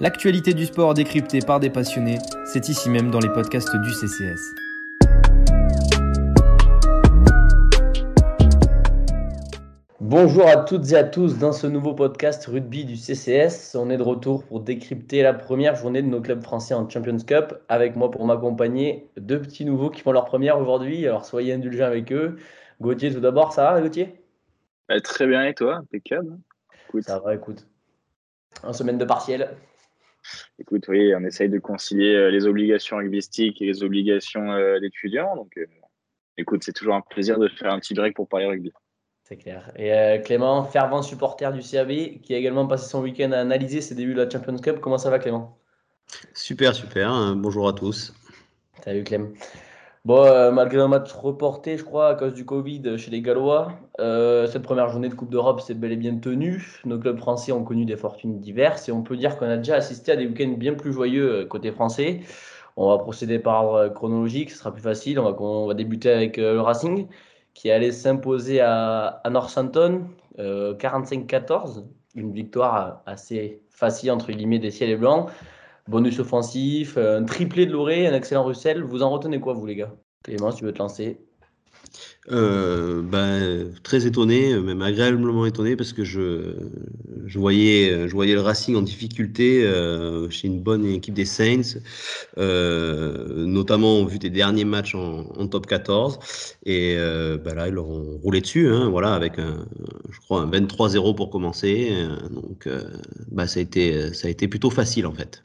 L'actualité du sport décryptée par des passionnés, c'est ici même dans les podcasts du CCS. Bonjour à toutes et à tous dans ce nouveau podcast rugby du CCS. On est de retour pour décrypter la première journée de nos clubs français en Champions Cup. Avec moi pour m'accompagner, deux petits nouveaux qui font leur première aujourd'hui. Alors soyez indulgents avec eux. Gauthier, tout d'abord, ça va Gauthier? Bah, Très bien et toi? Impeccable. Ça va, écoute. En semaine de partiel Écoute, oui, on essaye de concilier euh, les obligations rugbystiques et les obligations euh, d'étudiants. Donc, euh, écoute, c'est toujours un plaisir de faire un petit break pour parler rugby. C'est clair. Et Clément, fervent supporter du CAB, qui a également passé son week-end à analyser ses débuts de la Champions Cup. Comment ça va, Clément? Super, super. Bonjour à tous. Salut, Clément. Bon, euh, malgré un match reporté, je crois, à cause du Covid chez les Gallois, euh, cette première journée de Coupe d'Europe s'est bel et bien tenue. Nos clubs français ont connu des fortunes diverses et on peut dire qu'on a déjà assisté à des week-ends bien plus joyeux euh, côté français. On va procéder par chronologique, ce sera plus facile. On va, on va débuter avec le Racing qui allait s'imposer à, à Northampton 45-14. Une victoire assez facile, entre guillemets, des ciels et blancs bonus offensif, un triplé de Loré, un excellent Russell. Vous en retenez quoi, vous, les gars? Clément, tu veux te lancer euh, ben, très étonné, même agréablement étonné parce que je, je, voyais, je voyais le Racing en difficulté euh, chez une bonne équipe des Saints, euh, notamment vu des derniers matchs en, top 14. Et ben là, ils leur ont roulé dessus, hein, voilà, avec un, je crois un 23-0 pour commencer. donc, ben, ça, a été, ça a été plutôt facile en fait.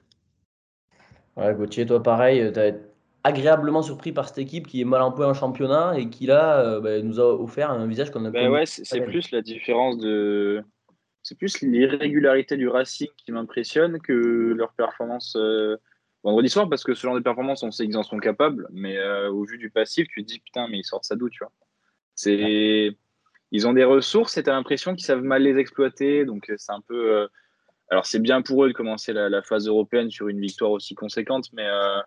Ouais, Gauthier, toi pareil, tu as été agréablement surpris par cette équipe qui est mal en point en championnat et qui là euh, bah, nous a offert un visage qu'on a bah ouais, c'est plus la différence de. C'est plus l'irrégularité du Racing qui m'impressionne que leur performance euh, vendredi soir, parce que ce genre de performance, on sait qu'ils en sont capables, mais euh, au vu du passif, tu te dis putain, mais ils sortent ça d'où, tu vois? C'est. Ils ont des ressources et tu as l'impression qu'ils savent mal les exploiter, donc c'est un peu alors, c'est bien pour eux de commencer la, phase européenne sur une victoire aussi conséquente, mais euh,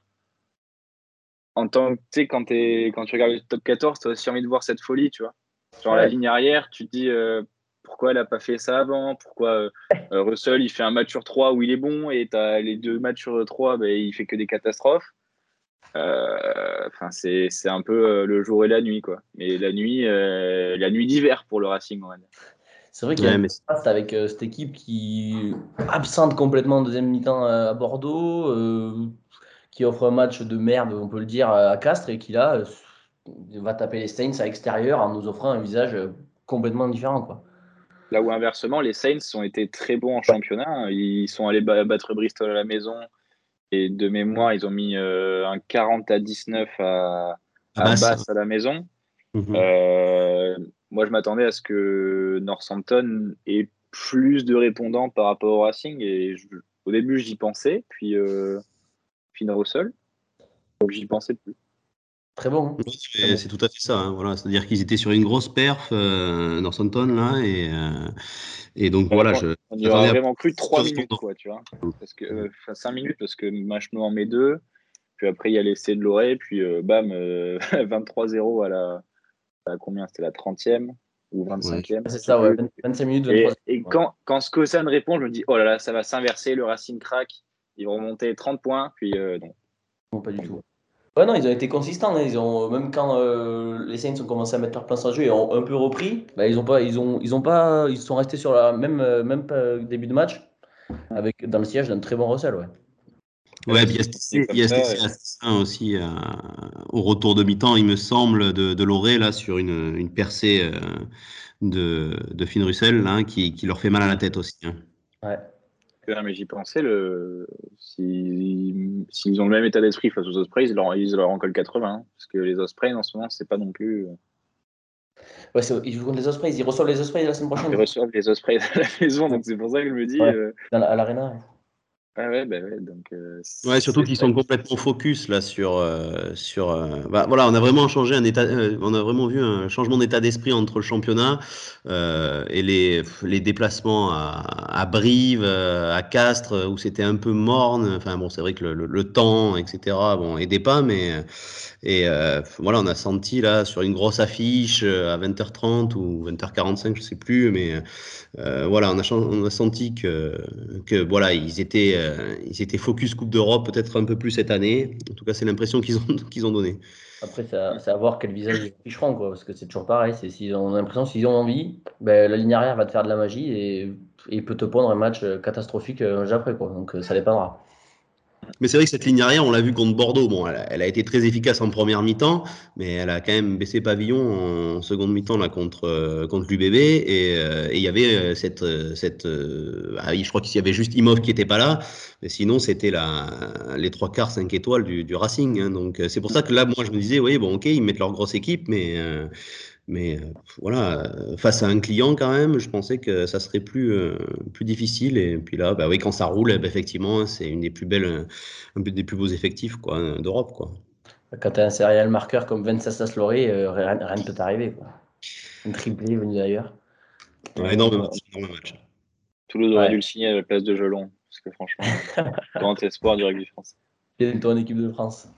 en tant que, quand, quand tu regardes le top 14, tu as aussi envie de voir cette folie, tu vois. Sur la ligne arrière, tu te dis euh, pourquoi elle n'a pas fait ça avant, pourquoi euh, Russell, il fait un match sur 3 où il est bon, et tu as les deux matchs sur 3, ben, il fait que des catastrophes? Enfin, c'est un peu le jour et la nuit, quoi. Mais la nuit, la nuit d'hiver pour le Racing, on va dire. C'est vrai qu'il y a mais... avec euh, cette équipe qui absente complètement en deuxième mi-temps euh, à Bordeaux, euh, qui offre un match de merde, on peut le dire, à Castres, et qui là va taper les Saints à l'extérieur en nous offrant un visage complètement différent. Quoi. Là où inversement, les Saints ont été très bons en championnat. Ils sont allés battre Bristol à la maison. Et de mémoire, ils ont mis un 40 à 19 à, à Basse à la maison. Mhm. Moi, je m'attendais à ce que Northampton ait plus de répondants par rapport au Racing. Et au début, j'y pensais, puis euh, Finn Russell. Donc, j'y pensais plus. Très bon. Hein. c'est tout à fait ça. Hein, voilà. C'est-à-dire qu'ils étaient sur une grosse perf, euh, Northampton, là. Et, euh, et donc, voilà. Je, on y aurait vraiment cru 3 minutes, quoi, tu vois. Parce que, euh, 5 minutes, parce que Machno en met 2. Puis après, il y a l'essai de Loré. Puis, euh, bam, 23-0 à la, combien? C'était la 30e ou 25e C'est ça, ouais, 25 minutes. 23 et, quand, quand Skosan répond, je me dis, oh là là, ça va s'inverser, le Racing crack, ils vont remonter 30 points, puis euh, non. Non, pas du tout. Ouais, non, ils ont été consistants. Hein. Ils ont, même quand euh, les Saints ont commencé à mettre leur place en jeu et ont un peu repris, bah, ils ont pas, ils ont, ils ont pas, ils sont restés sur la même, euh, même début de match, avec dans le siège d'un très bon recel, ouais. Ouais, il y a, ce aussi euh, au retour de mi-temps, il me semble, de, de Loré, là, sur une, une percée euh, de, de Finn Russell, là, qui, qui, leur fait mal à la tête aussi. Hein. Ouais. mais j'y pensais, le... s'ils si, ont le même état d'esprit face aux Ospreys, ils leur, ils leur en collent 80. Hein, parce que les Ospreys, en ce moment, c'est pas non plus. Euh, ouais, ils jouent contre les Ospreys, ils reçoivent les Ospreys la semaine prochaine. Ils reçoivent les Ospreys à la maison, donc c'est pour ça que je me dis. à l'Arena. Ah ouais, bah ouais, donc. Euh, ouais, surtout qu'ils sont complètement focus là sur euh, sur. Euh, bah, voilà, on a vraiment changé un état, on a vraiment vu un changement d'état d'esprit entre le championnat et les les déplacements à, à Brive, à Castres où c'était un peu morne. Enfin bon, c'est vrai que le, le, temps, etc. Bon, aidait pas, mais et voilà, on a senti là sur une grosse affiche à 20h30 ou 20h45, je sais plus, mais voilà, on a on a senti que voilà, ils étaient euh, ils étaient focus Coupe d'Europe peut-être un peu plus cette année. En tout cas, c'est l'impression qu'ils ont, qu'ils ont donné. Après, c'est à, voir quel visage ils afficheront, quoi, parce que c'est toujours pareil. C'est, s'ils ont l'impression, s'ils ont envie, ben, la ligne arrière va te faire de la magie et, peut te pondre un match euh, catastrophique euh, après. Quoi. Donc, ça dépendra. Mais c'est vrai que cette ligne arrière, on l'a vu contre Bordeaux. Bon, elle a, été très efficace en première mi-temps, mais elle a quand même baissé pavillon en seconde mi-temps là contre euh, contre l'UBB euh, et il y avait euh, cette cette ah je crois qu'il y avait juste Imov qui était pas là, mais sinon c'était la les trois quarts cinq étoiles du, du Racing. Hein. donc c'est pour ça que là moi je me disais oui bon ok ils mettent leur grosse équipe, mais mais euh, voilà, euh, face à un client quand même, je pensais que ça serait plus, euh, plus difficile. Et puis là, bah oui, quand ça roule, eh ben, effectivement, c'est une des plus belles, un des plus beaux effectifs quoi, d'Europe. Quoi. Quand tu as un serial marqueur comme Venceslas Loré, rien, ne peut t'arriver. Un triplé venu d'ailleurs. Ouais, énormément, énormément match. Toulouse aurait dû le signer à la place de Gelon, parce que franchement, grand espoir du rugby France. Bientôt en équipe de France.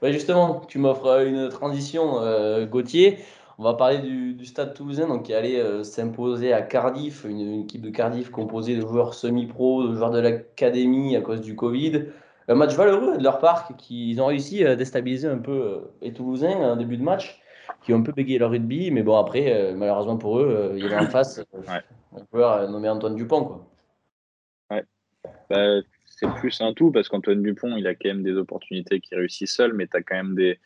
Ouais, justement, tu m'offres une transition, Gauthier. On va parler du, Stade Toulousain donc, qui allait euh, s'imposer à Cardiff, une, équipe de Cardiff composée de joueurs semi-pro, de joueurs de l'académie à cause du Covid. Un match valeureux de leur part, qu'ils ont réussi à déstabiliser un peu euh, les Toulousains en début de match, qui ont un peu bégayé leur rugby, mais bon, après, euh, malheureusement pour eux, il y avait en face un joueur nommé Antoine Dupont. Quoi. Ouais. Bah, c'est plus un tout, parce qu'Antoine Dupont, il a quand même des opportunités qui réussissent seul, mais tu as quand même des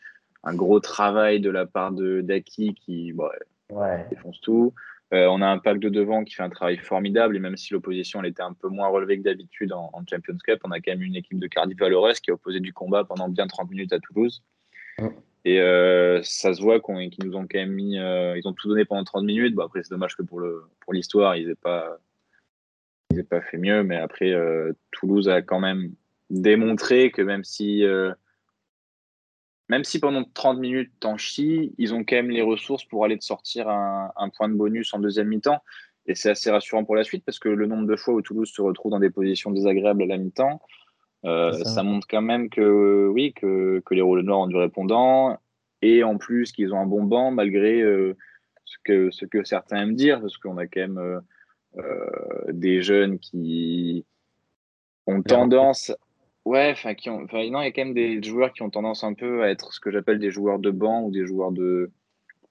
un gros travail de la part de Daki qui défonce tout. Euh, on a un pack de devant qui fait un travail formidable et même si l'opposition elle était un peu moins relevée que d'habitude en, Champions Cup, on a quand même une équipe de Cardiff valeureuse qui a opposé du combat pendant bien 30 minutes à Toulouse. Et euh, ça se voit qu'ils nous ont quand même mis, euh, ils ont tout donné pendant 30 minutes. Bon, après, c'est dommage que pour le pour l'histoire, ils n'aient pas, ils aient pas fait mieux. Mais après, Toulouse a quand même démontré que même si même si pendant 30 minutes t'en chies, ils ont quand même les ressources pour aller te sortir un, point de bonus en deuxième mi-temps. Et c'est assez rassurant pour la suite parce que le nombre de fois où Toulouse se retrouve dans des positions désagréables à la mi-temps, euh, ça. montre quand même que oui, que, les rôles noirs ont du répondant et en plus qu'ils ont un bon banc malgré euh, ce, que, ce que certains aiment dire parce qu'on a quand même euh, des jeunes qui ont tendance Ouais, enfin, qui ont, enfin, non, il y a quand même des joueurs qui ont tendance un peu à être ce que j'appelle des joueurs de banc ou des joueurs de,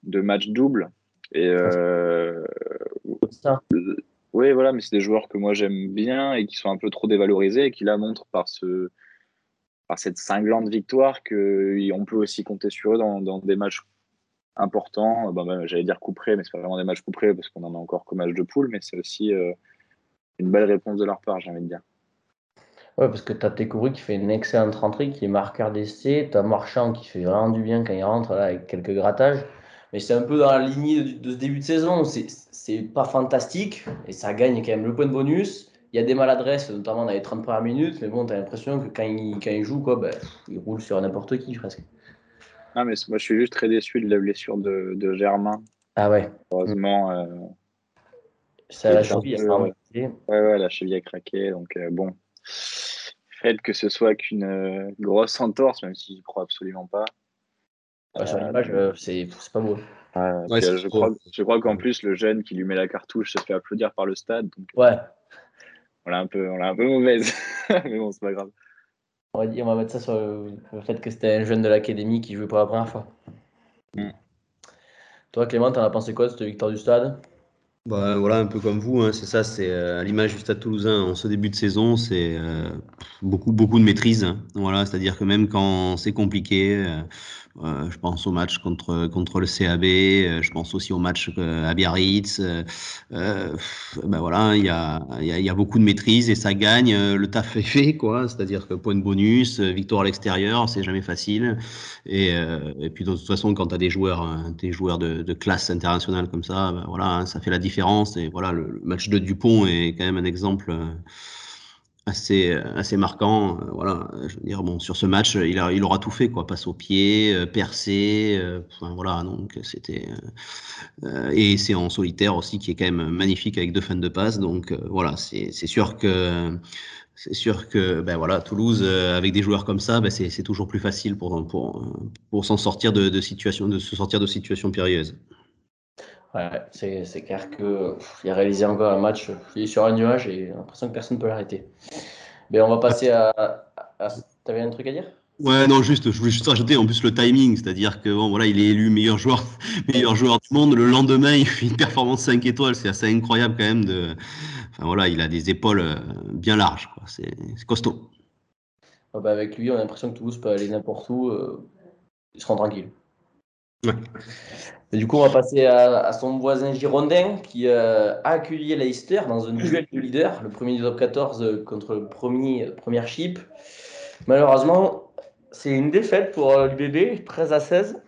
de match double. Et euh, oui, voilà, mais c'est des joueurs que moi j'aime bien et qui sont un peu trop dévalorisés et qui la montrent par ce, par cette cinglante victoire qu'on peut aussi compter sur eux dans, dans des matchs importants. Bah, J'allais dire couperés, mais c'est pas vraiment des matchs couperés parce qu'on en a encore qu'au match de poule, mais c'est aussi euh, une belle réponse de leur part, j'ai envie de dire. Ouais, parce que tu as Tekouri qui fait une excellente rentrée, qui est marqueur d'essai. Tu as Marchand qui fait vraiment du bien quand il rentre là, avec quelques grattages. Mais c'est un peu dans la lignée de, ce début de saison. C'est pas fantastique et ça gagne quand même le point de bonus. Il y a des maladresses, notamment dans les 30 premières minutes. Mais bon, tu as l'impression que quand il, quand il joue, quoi, ben, il roule sur n'importe qui presque. Non, mais moi je suis juste très déçu de la blessure de, de Germain. Ah ouais. Heureusement. Euh, ça, la cheville, ouais, ouais, la cheville a craqué. Donc euh, bon, fait que ce soit qu'une euh, grosse entorse, même si je crois absolument pas. sur l'image, euh, c'est pas beau. je, crois, je, crois, qu'en plus, le jeune qui lui met la cartouche se fait applaudir par le stade. Donc, euh, ouais. On l'a un peu, on un peu mauvaise. Mais bon, c'est pas grave. On va, dire, on va mettre ça sur le fait que c'était un jeune de l'académie qui jouait pour la première fois. Mm. Toi, Clément, t'en as pensé quoi de cette victoire du stade? Bah, voilà, un peu comme vous, hein, c'est ça, c'est euh, à l'image du Stade Toulousain en ce début de saison, c'est euh, beaucoup beaucoup de maîtrise. Hein. voilà, c'est-à-dire que même quand c'est compliqué, euh, euh, je pense au match contre contre le CAB, euh, je pense aussi au match à Biarritz. ben voilà, il y a, y, y a beaucoup de maîtrise et ça gagne. Le taf est fait, quoi. C'est-à-dire que point de bonus, victoire à l'extérieur, c'est jamais facile. Et, puis de toute façon, quand tu as des joueurs, des joueurs de, de, classe internationale comme ça, ben voilà, ça fait la différence. Et voilà, le, match de Dupont est quand même un exemple assez, assez marquant. voilà, je veux dire, bon, sur ce match, il, a, il aura tout fait, quoi. Passe au pied, percé, enfin, voilà, donc c'était. et c'est en solitaire aussi qui est quand même magnifique avec deux fans de passe. Donc voilà, c'est sûr que c'est sûr que ben voilà, Toulouse, euh, avec des joueurs comme ça, ben c'est toujours plus facile pour, pour, pour s'en sortir de, situation, de se sortir de situations périlleuses. Ouais, c'est clair qu'il a réalisé encore un match, il est sur un nuage et l'impression que personne ne peut l'arrêter. Mais on va passer à. à... Tu avais un truc à dire? Ouais, non, juste, je voulais juste rajouter en plus le timing, c'est-à-dire que bon, voilà, il est élu meilleur joueur, meilleur joueur du monde. Le lendemain, il fait une performance 5 étoiles, c'est assez incroyable quand même de, Enfin, voilà, il a des épaules euh, bien larges, c'est costaud. Ah bah avec lui, on a l'impression que Toulouse peut aller n'importe où, euh, il se rend tranquille. Du coup, on va passer à, son voisin girondin qui euh, a accueilli Leicester dans un duel de leader, le premier du top 14 contre le premier, première chip. Malheureusement, c'est une défaite pour l'UBB, 13 à 16,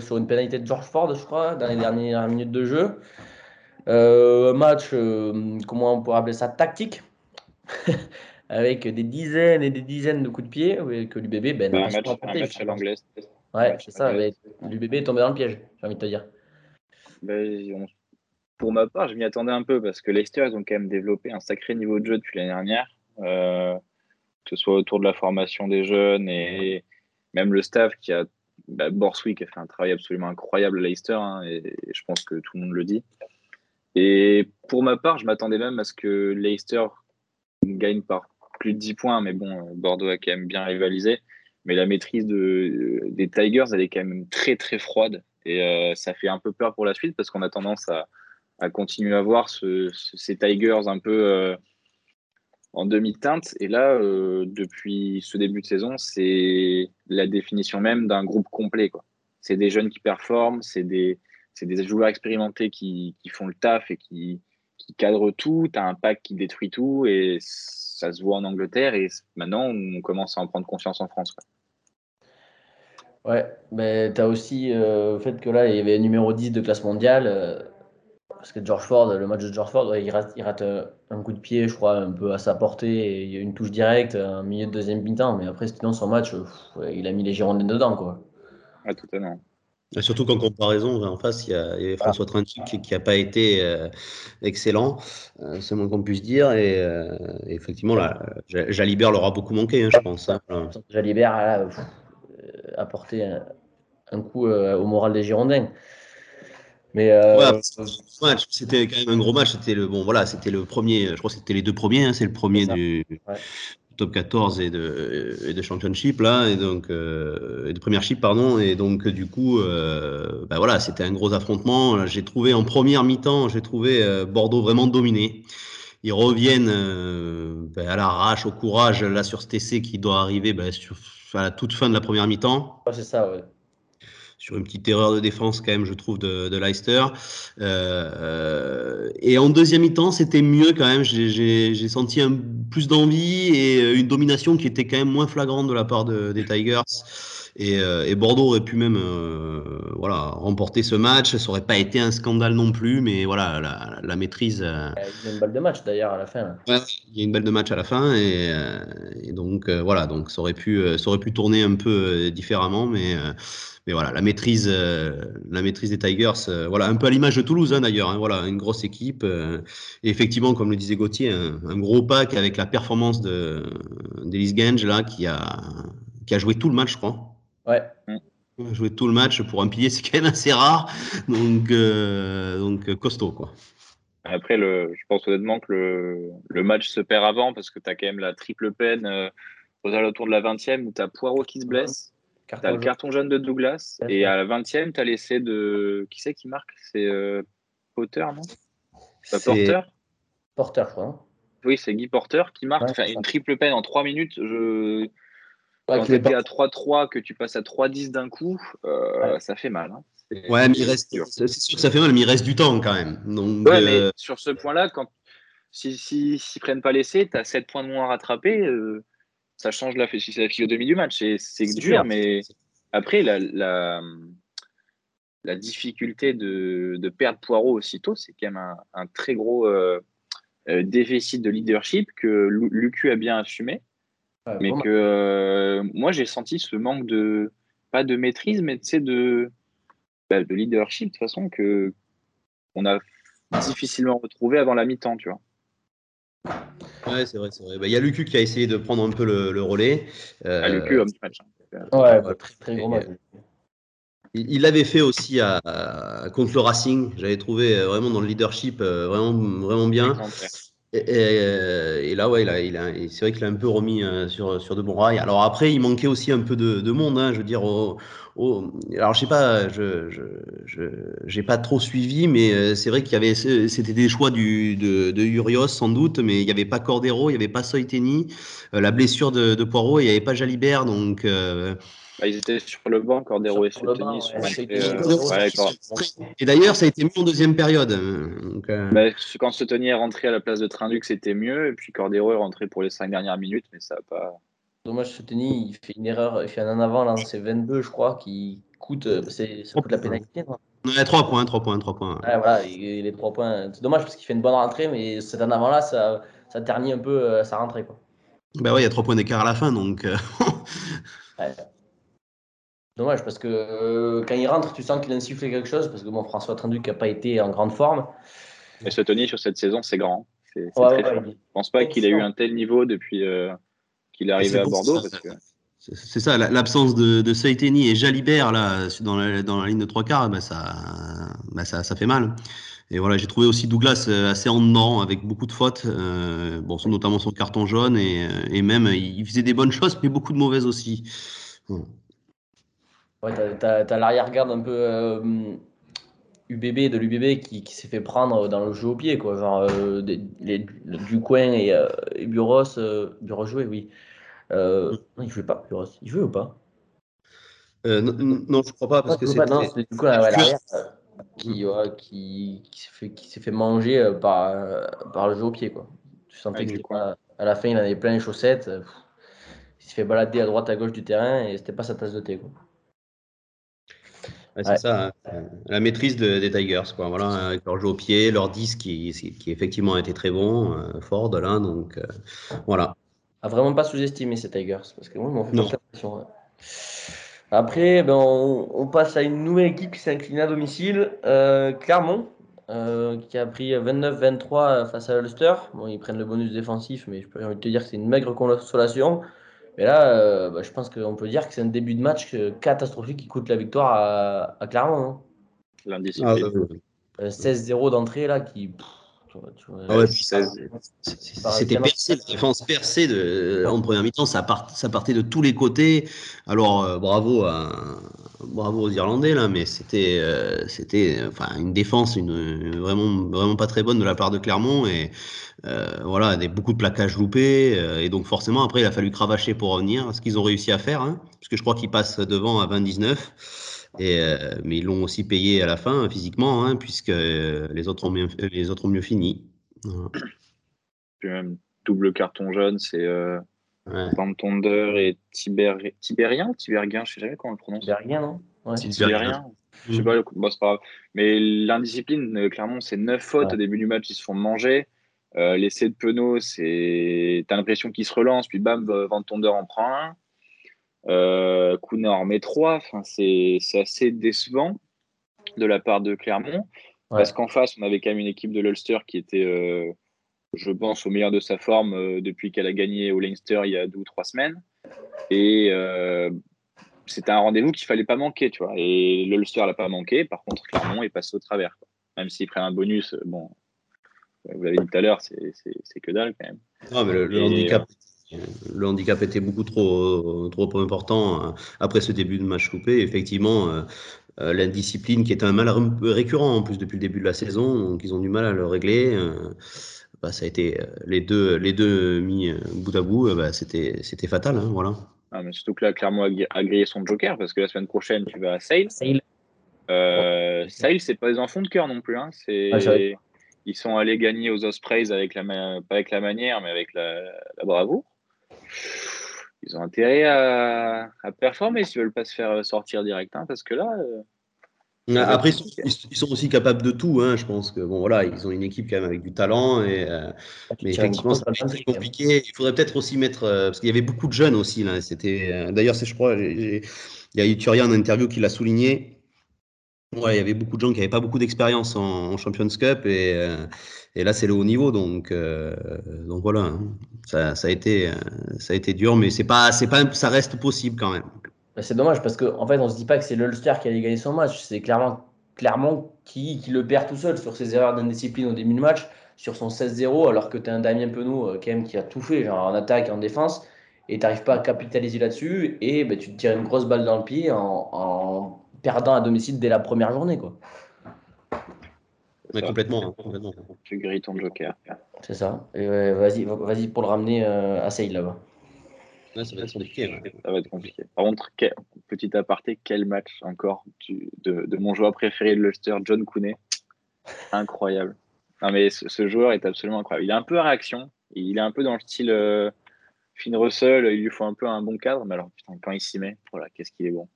sur une pénalité de George Ford, je crois, dans les dernières minutes de jeu. Euh, un match, euh, comment on pourrait appeler ça, tactique, avec des dizaines et des dizaines de coups de pied, que l'UBB ben, un, match, un match à l'anglaise. Ouais, c'est ça. L'UBB est tombé dans le piège, j'ai envie de te dire. Ben, pour ma part, je m'y attendais un peu parce que Leicester, ils ont quand même développé un sacré niveau de jeu depuis l'année dernière, euh, que ce soit autour de la formation des jeunes et même le staff qui a. Bah, Borswick a fait un travail absolument incroyable à Leicester hein, et je pense que tout le monde le dit. Et pour ma part, je m'attendais même à ce que Leicester gagne par plus de 10 points, mais bon, Bordeaux a quand même bien rivalisé. Mais la maîtrise de, des Tigers, elle est quand même très très froide. Et euh, ça fait un peu peur pour la suite parce qu'on a tendance à, continuer à voir ce, ces Tigers un peu euh, en demi-teinte. Et là, euh, depuis ce début de saison, c'est la définition même d'un groupe complet. C'est des jeunes qui performent, c'est des, joueurs expérimentés qui, font le taf et qui, cadrent tout. Tu as un pack qui détruit tout et ça se voit en Angleterre. Et maintenant, on commence à en prendre confiance en France. Ouais, mais tu as aussi euh, le fait que là, il y avait numéro 10 de classe mondiale. Euh, parce que George Ford, le match de George Ford, il, rate, il rate euh, un coup de pied, je crois, un peu à sa portée. Et il y a une touche directe, un milieu de deuxième mi-temps. Mais après, sinon, son match, il a mis les Girondins dedans. Quoi. Ah, totalement. Surtout qu'en comparaison, en face, il y a, François Trintier qui n'a pas été euh, excellent, euh, c'est moins qu'on puisse dire. Et, euh, effectivement, là, Jalibert leur a beaucoup manqué, hein, je pense. Hein. Jalibert a apporté un, coup au moral des Girondins. Mais c'était quand même un gros match. C'était le bon, voilà, c'était le premier. Je crois que c'était les deux premiers. Hein, c'est le premier du, top 14 et de, et de championship là et donc euh, et de première pardon et donc du coup euh, bah voilà c'était un gros affrontement j'ai trouvé en première mi-temps j'ai trouvé euh, Bordeaux vraiment dominé ils reviennent bah, à l'arrache au courage là sur ce TC qui doit arriver bah, sur, à la toute fin de la première mi-temps c'est ça ouais sur une petite erreur de défense quand même, je trouve, de, de Leicester. Euh, et en deuxième mi-temps, c'était mieux quand même. J'ai senti un, plus d'envie et une domination qui était quand même moins flagrante de la part de, des Tigers. Et, euh, et, Bordeaux aurait pu même euh, voilà, remporter ce match. Ça n'aurait pas été un scandale non plus, mais voilà, la, la maîtrise. Euh, il y a une balle de match d'ailleurs à la fin. Ouais, il y a une balle de match à la fin. Et, et donc voilà, donc ça aurait, pu, ça aurait pu tourner un peu différemment, mais mais voilà, la maîtrise, euh, la maîtrise des Tigers, euh, voilà, un peu à l'image de Toulouse hein, d'ailleurs, hein, voilà, une grosse équipe. Euh, et effectivement, comme le disait Gauthier, un, gros pack avec la performance de d'Elise Genge là, qui a, qui a joué tout le match, je crois. Ouais. Joué tout le match pour un pilier, c'est quand même assez rare, donc, donc costaud quoi. Après, le, je pense honnêtement que le, le, match se perd avant parce que tu as quand même la triple peine aux alentours de la 20e où tu as Poirot qui se blesse. T'as le carton jaune de Douglas. Et à la 20e, tu as l'essai de. Qui c'est qui marque? C'est euh, Potter, non? Pas Porter? Porter, je crois. Hein. Oui, c'est Guy Porter qui marque une triple peine en 3 minutes. Je... Quand tu étais à 3-3, que tu passes à 3-10 d'un coup, euh, ça fait mal. Hein. Ouais, mais il reste, c'est sûr que ça fait mal, mais il reste du temps quand même. Donc, ouais, mais euh, sur ce point-là, quand s'ils si, si, prennent pas l'essai, tu as 7 points de moins à rattraper ça change la, la demi du match. C'est dur, mais après, la, la, la difficulté de, de, perdre Poirot aussitôt, c'est quand même un, un, très gros, euh, déficit de leadership que Lucu a bien assumé. Mais que moi, j'ai senti ce manque de, pas de maîtrise, mais de, bah, de leadership, de toute façon, que on a difficilement retrouvé avant la mi-temps, tu vois. Ouais, c'est vrai, c'est vrai. Bah, il y a Lucu qui a essayé de prendre un peu le, relais. Euh, ah, Lucu, homme match. Hein. Ouais, bah, très, très gros match. Il l'avait fait aussi à, contre le Racing. J'avais trouvé euh, vraiment dans le leadership euh, vraiment, vraiment bien. Et, et, là, ouais, il a, c'est vrai qu'il a un peu remis sur, sur de bons rails. Alors après, il manquait aussi un peu de, de monde. Hein, je veux dire, au, alors je sais pas, je j'ai pas trop suivi, mais euh, c'est vrai qu'il y avait, c'était des choix du, de, de, Urios sans doute, mais il n'y avait pas Cordero, il n'y avait pas Soiteni, euh, la blessure de, de Poirot, il n'y avait pas Jalibert, donc. Euh, bah, ils étaient sur le banc, Cordero et Soiteni. et d'ailleurs, ça a été mieux en deuxième période. Bah, quand Soiteni est rentré à la place de Trinduc, c'était mieux, et puis Cordero est rentré pour les cinq dernières minutes, mais ça n'a pas. Dommage, Souteni, il fait une erreur, il fait un en avant là, c'est 22, je crois, qui coûte, euh, c'est, ça coûte la pénalité. Ouais, 3 points, 3 points, 3 points. Ouais, voilà, il, est 3 points. C'est dommage parce qu'il fait une bonne rentrée, mais cet en avant là, ça, ça ternit un peu euh, sa rentrée. Quoi. Bah ouais, il y a 3 points d'écart à la fin, donc. Euh. ouais. Dommage parce que quand il rentre, tu sens qu'il a insufflé quelque chose parce que bon, François Trinduc n'a pas été en grande forme. Mais Souteni sur cette saison, c'est grand. C'est, c'est ouais, très ouais, Je pense pas qu'il ait eu un tel niveau depuis qu'il est arrivé à Bordeaux. C'est ça, l'absence de, de Seiteni et Jalibert là, dans, la, dans la ligne de trois quarts, bah, ça, bah, ça, ça, fait mal. Et voilà, j'ai trouvé aussi Douglas euh, assez en dedans, avec beaucoup de fautes, euh, bon, notamment son carton jaune, et, euh, et, même il faisait des bonnes choses, mais beaucoup de mauvaises aussi. Ouais, t'as as, l'arrière-garde un peu euh, UBB de l'UBB qui, qui s'est fait prendre dans le jeu au pied, quoi. Genre des, les, Ducoin et, et Buros, Buros joué, oui. Euh, non, il jouait pas, Il jouait ou pas? Euh, non, non, je crois pas parce que c'est non, c'est du coup l'arrière euh, qui, ouais, qui, qui s'est fait, qui fait manger euh, par, euh, par le jeu au pied quoi. Tu sentais que quoi, à la fin il avait plein les chaussettes. il s'est fait balader à droite à gauche du terrain et c'était pas sa tasse de thé quoi. Ouais, c'est ça, hein. la maîtrise de, des Tigers, quoi. Voilà, avec leur jeu au pied, leur 10 qui, qui effectivement a été très bon, euh, fort de là, donc euh, voilà a vraiment pas sous-estimé ces Tigers. Parce que moi, fait l'impression. Après, ben, on, passe à une nouvelle équipe qui s'est inclinée à domicile. Euh, Clermont, qui a pris 29-23 face à Ulster. Bon, ils prennent le bonus défensif, mais je peux envie de te dire que c'est une maigre consolation. Mais là, euh, ben, je pense qu'on peut dire que c'est un début de match catastrophique qui coûte la victoire à, Clermont. Hein. L'indiscipline. 16-0 d'entrée, là, qui. Ah c'était percé, la défense percée de, en première mi-temps, ça, ça, partait de tous les côtés. Alors euh, bravo, à, bravo aux Irlandais là, mais c'était, euh, c'était, enfin une défense vraiment, vraiment pas très bonne de la part de Clermont et euh, voilà, des, beaucoup de plaquages loupés et donc forcément après il a fallu cravacher pour revenir, ce qu'ils ont réussi à faire, hein, parce que je crois qu'ils passent devant à 29. Et, euh, mais ils l'ont aussi payé à la fin physiquement, hein, puisque les, autres ont mieux, fini. Double carton jaune, c'est Tonder et Tiber... Tibérien Tibergien, je sais jamais comment on le prononce. Tibérien, non? Ouais. Tibérien. Je sais pas, bon, c'est pas grave. Mais l'indiscipline, euh, clairement, c'est neuf fautes au début du match, ils se font manger. Euh, L'essai de Penaud, c'est. T'as l'impression qu'il se relance, puis bam, Van Tonder en prend un. Euh, en met 3. Enfin, c'est assez décevant de la part de Clermont. Parce qu'en face, on avait quand même une équipe de l'Ulster qui était, euh, je pense, au meilleur de sa forme euh, depuis qu'elle a gagné au Leinster il y a deux ou trois semaines. Et euh, c'était un rendez-vous qu'il fallait pas manquer, tu vois. Et l'Ulster l'a pas manqué. Par contre, Clermont est passé au travers. Même s'il prennent un bonus, bon, vous l'avez dit tout à l'heure, c'est que dalle quand même. Non, mais le handicap le handicap était beaucoup trop, trop important euh, après ce début de match coupé. Effectivement, euh, euh, l'indiscipline qui est un mal récurrent en plus depuis le début de la saison, donc ils ont du mal à le régler. Bah, ça a été les deux, les deux mis bout à bout, bah, c'était, c'était fatal, hein, voilà. Ah, mais surtout que là, clairement, a grillé son joker parce que la semaine prochaine, tu vas à Sale. Sale, euh, Sale c'est pas des enfants de cœur non plus. Hein. C'est, ah, ils sont allés gagner aux Ospreys avec la, pas avec la manière, mais avec la, la bravoure ils ont intérêt à, performer s'ils veulent pas se faire sortir direct, hein, parce que là, euh, Après, ils sont, aussi capables de tout. Hein. Je pense que bon, voilà, ils ont une équipe quand même avec du talent. Et, euh, mais effectivement, c'est très compliqué. Il faudrait peut-être aussi mettre. Euh, parce qu'il y avait beaucoup de jeunes aussi. Là. C'était, euh, d'ailleurs, c'est, je crois, il y a eu Thuria en interview qui l'a souligné. Ouais, il y avait beaucoup de gens qui n'avaient pas beaucoup d'expérience en, Champions Cup. Et, et là, c'est le haut niveau. Donc, donc voilà. Hein. Ça, ça, a été, ça a été dur. Mais c'est pas, c'est pas, ça reste possible quand même. Bah, c'est dommage parce qu'en en fait, on se dit pas que c'est l'Ulster qui a gagné son match. C'est clairement, clairement qui, qui, le perd tout seul sur ses erreurs d'indiscipline au début de match, sur son 16-0, alors que tu as un Damien Penaud euh, quand même qui a tout fait, genre en attaque et en défense, et tu n'arrives pas à capitaliser là-dessus, et bah, tu te tires une grosse balle dans le pied en, perdant à domicile dès la première journée. Quoi. Mais complètement, hein, complètement. Tu grilles ton joker. C'est ça. vas-y, vas-y pour le ramener euh, à Seil là-bas ça va être compliqué. Ça va être compliqué. Par contre, petit aparté, quel match encore de, mon joueur préféré de Leicester, John Cooney. Incroyable. Non, mais ce, joueur est absolument incroyable. Il est un peu à réaction. Il est un peu dans le style euh, Finn Russell. Il lui faut un peu un bon cadre. Mais alors, putain, quand il s'y met, voilà, qu'est-ce qu'il est bon.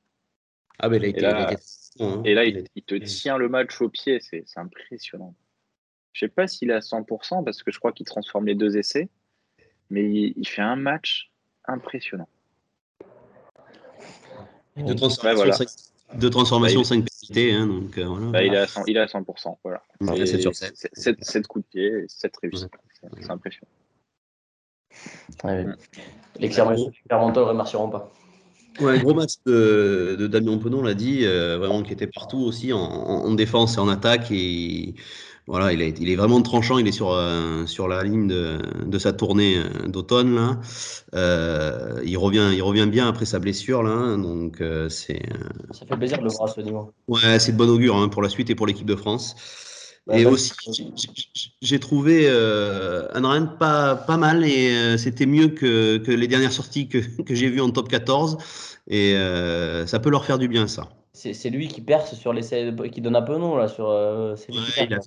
Ah, mais et là, et là il, te tient le match au pied. C'est impressionnant. Je sais pas s'il est à 100% parce que je crois qu'il transforme les deux essais. Mais il fait un match impressionnant. De transformation, 5, de transformation bah, pénalités. Hein, donc, euh, voilà. bah, il, est à 100, il est à 100%. Voilà. 7 sur 7. 7, 7 coups de pied, 7 réussites. Ouais. C'est impressionnant. Ouais, mm. Les Clermontois ne remercieront pas. Ouais, gros match de, de Damien Penon, l'a dit, euh, vraiment qui était partout aussi en, en, défense et en attaque. Et voilà, il, est, il est vraiment tranchant. Il est sur, euh, sur la ligne de, de sa tournée euh, d'automne. Là. Euh, il, revient, il revient bien après sa blessure. Là, donc, euh, c'est, Ça fait plaisir de le voir ce niveau. Ouais, c'est de bon augure hein, pour la suite et pour l'équipe de France. Bah, et aussi, j'ai trouvé euh, pas, pas mal et c'était mieux que, que, les dernières sorties que, que j'ai vues en top 14. Et ça peut leur faire du bien, ça c'est lui qui perce sur l'essai qui donne un peu non là sur euh, il, a,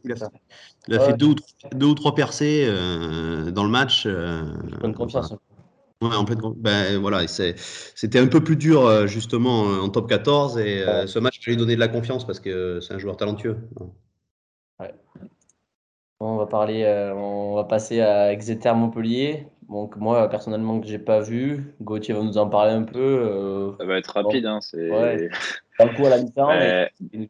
il, a, fait deux ou, trois, deux ou trois percées euh, dans le match euh, pleine confiance ouais, en pleine ben, voilà c'était un peu plus dur justement en top 14 et ce match peut lui donner de la confiance parce que c'est un joueur talentueux. Ouais. on va parler on va passer à Exeter Montpellier donc moi personnellement que j'ai pas vu Gauthier va nous en parler un peu ça va être rapide hein, c'est un coup à la mi-temps.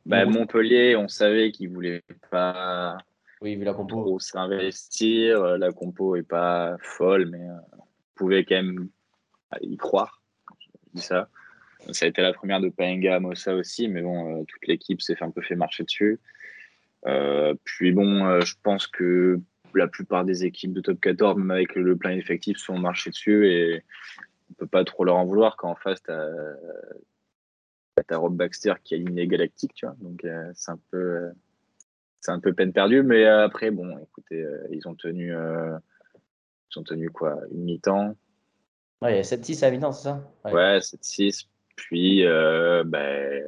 Bah, Montpellier, on savait qu'ils ne voulaient pas oui, vu la compo. s'investir. La compo n'est pas folle, mais euh, on pouvait quand même y croire. Je dis ça. Ça a été la première de Paenga, Mossa aussi, mais bon, euh, toute l'équipe s'est un peu fait marcher dessus. Euh, puis bon, je pense que la plupart des équipes de top 14, même avec le plein effectif, sont marchés dessus et on peut pas trop leur en vouloir quand en face, tu as t'as Rob Baxter qui a ligne galactique, tu vois. Donc euh, c'est un peu euh, c'est un peu peine perdue, mais euh, après bon, écoutez, ils ont tenu ils ont tenu quoi une mi-temps. Ouais, il y a 7-6 à mi-temps, c'est ça? Ouais, 7-6. Puis ben,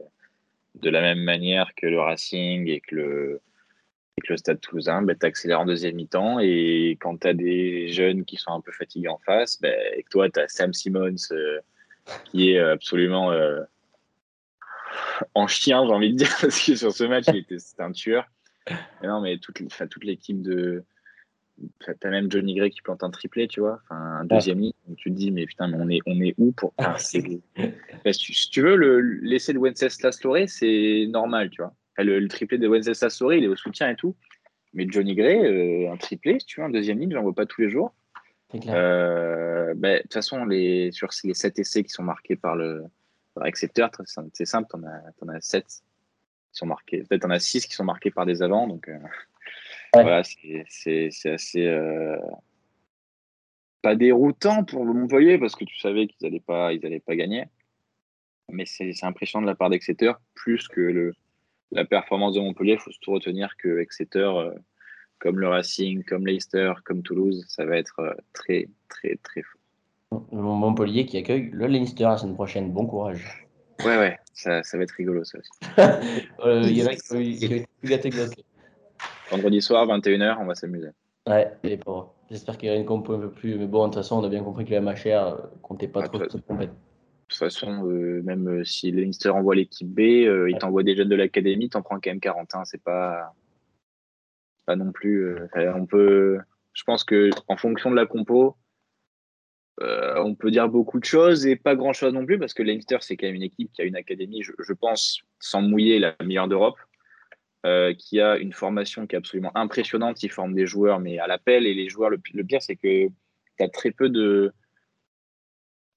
de la même manière que le Racing et que le le Stade Toulousain, ben, tu accélères en deuxième mi-temps et quand tu as des jeunes qui sont un peu fatigués en face, ben, et que toi, tu as Sam Simmons qui est absolument en chien, j'ai envie de dire, parce que sur ce match, il était, c'était un tueur. Mais non, mais toute, toute l'équipe de. T'as même Johnny Gray qui plante un triplé, tu vois, enfin un deuxième ligne. tu te dis, mais putain, mais on est, on est où pour. Ah, si, tu, veux, le, l'essai de Wenceslas Loré, c'est normal, tu vois. Le, triplé de Wenceslas Loré, il est au soutien et tout. Mais Johnny Gray, euh, un triplé, tu veux, un deuxième ligne, j'en vois pas tous les jours. Euh, ben, de toute façon, les, sur les sept essais qui sont marqués par le, Accepteur, c'est simple, t'en as, as 7 qui sont marqués. Peut-être t'en as 6 qui sont marqués par des avants. Donc, euh, voilà, c'est assez. Euh, pas déroutant pour le Montpellier parce que tu savais qu'ils n'allaient pas, ils pas gagner. Mais c'est impressionnant de la part d'Exeter, plus que le, la performance de Montpellier. Il faut surtout retenir que Exeter, euh, comme le Racing, comme Leicester, comme Toulouse, ça va être très, très, très fort. Montpellier qui accueille le Leinster la semaine prochaine. Bon courage. Ouais, ouais, ça, ça va être rigolo ça aussi. euh, il y en a qui vont être plus gâtés que d'autres. Vendredi soir, 21h, on va s'amuser. Ouais, et pour... j'espère qu'il y aura une compo un peu plus. Mais bon, de toute façon, on a bien compris que la MHR comptait pas trop sur cette compète. Toute façon, même si Leinster envoie l'équipe B, il t'envoie des jeunes de l'académie, t'en prends quand même 41. C'est pas, pas non plus. on peut. Je pense que en fonction de la compo, on peut dire beaucoup de choses et pas grand chose non plus parce que Leinster, c'est quand même une équipe qui a une académie, je pense, sans mouiller, la meilleure d'Europe. Euh, qui a une formation qui est absolument impressionnante. Ils forment des joueurs, mais à l'appel. Et les joueurs, le, pire, c'est que tu as très peu de,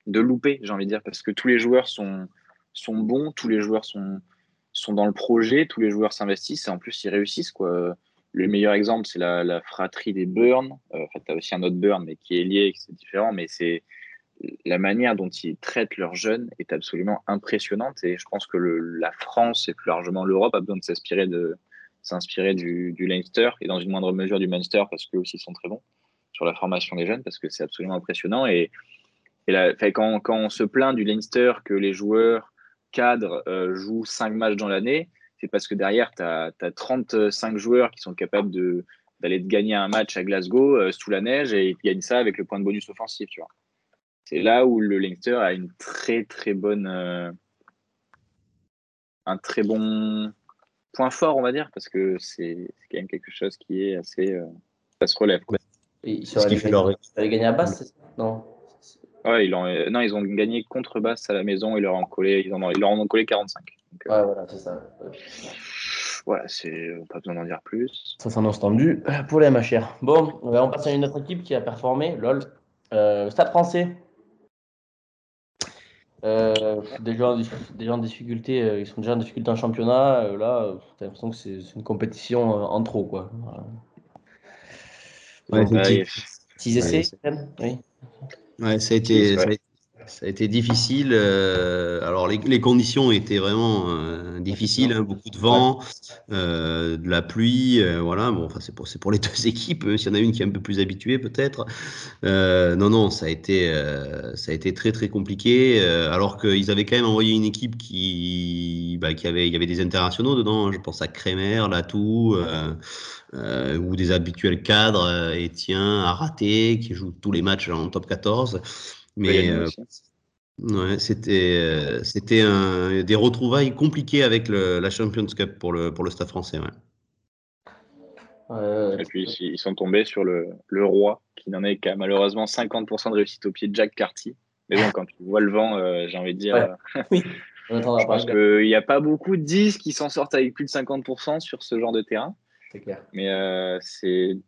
de loupés, j'ai envie de dire, parce que tous les joueurs sont, sont bons, tous les joueurs sont, sont dans le projet, tous les joueurs s'investissent et en plus, ils réussissent. Quoi. Le meilleur exemple, c'est la, fratrie des Burn. Euh, tu as aussi un autre Burn, mais qui est lié, c'est différent, mais c'est la manière dont ils traitent leurs jeunes est absolument impressionnante et je pense que la France et plus largement l'Europe a besoin de s'inspirer de s'inspirer du, Leinster et dans une moindre mesure du Munster parce qu'eux aussi sont très bons sur la formation des jeunes parce que c'est absolument impressionnant et, quand, on se plaint du Leinster que les joueurs cadres euh, jouent 5 matchs dans l'année c'est parce que derrière tu as, 35 joueurs qui sont capables d'aller gagner un match à Glasgow euh, sous la neige et ils gagnent ça avec le point de bonus offensif tu vois c'est là où le Leinster a une très très bonne, euh, un très bon point fort, on va dire, parce que c'est quand même quelque chose qui est assez, euh, ça se relève. Quoi. ils avaient gagné à Basse, non? Ouais, ils ont, euh, non, ils ont gagné contre Basse à la maison, ils leur ont collé, ils, en ont, ils leur ont collé 45. ouais, voilà, c'est ça. Voilà, c'est pas besoin d'en dire plus. Ça s'en entendu pour les MHR. Bon, on passe à une autre équipe qui a performé, LOL. Stade français, euh, des, gens, en difficulté, euh, ils sont déjà en difficulté en championnat. Euh, là, t'as l'impression que c'est une compétition en trop. Quoi. Ouais, essais, oui. Ouais, ça a été, ça a été difficile. Euh, alors, les, les, conditions étaient vraiment euh, difficiles. Hein, beaucoup de vent, euh, de la pluie. Euh, voilà. Bon, enfin, c'est pour, pour les deux équipes. S'il y en a une qui est un peu plus habituée, peut-être. Euh, non, non, ça a été, ça a été très, très compliqué. alors qu'ils avaient quand même envoyé une équipe qui, bah, qui avait, y avait des internationaux dedans. Hein, je pense à Kremer, Latou. ou des habituels cadres, Etienne, Araté, qui joue tous les matchs en top 14. Mais euh, ouais, c'était euh, c'était des retrouvailles compliquées avec le, la Champions Cup pour le, pour le Stade français. Ouais. Et puis ils sont tombés sur le, le roi qui n'en est qu'à malheureusement 50% de réussite au pied de Jack Carty. Mais bon, quand tu vois le vent, euh, j'ai envie de dire. oui. je pense qu'il n'y a pas beaucoup de 10 qui s'en sortent avec plus de 50% sur ce genre de terrain. C'est clair. Mais euh, c'est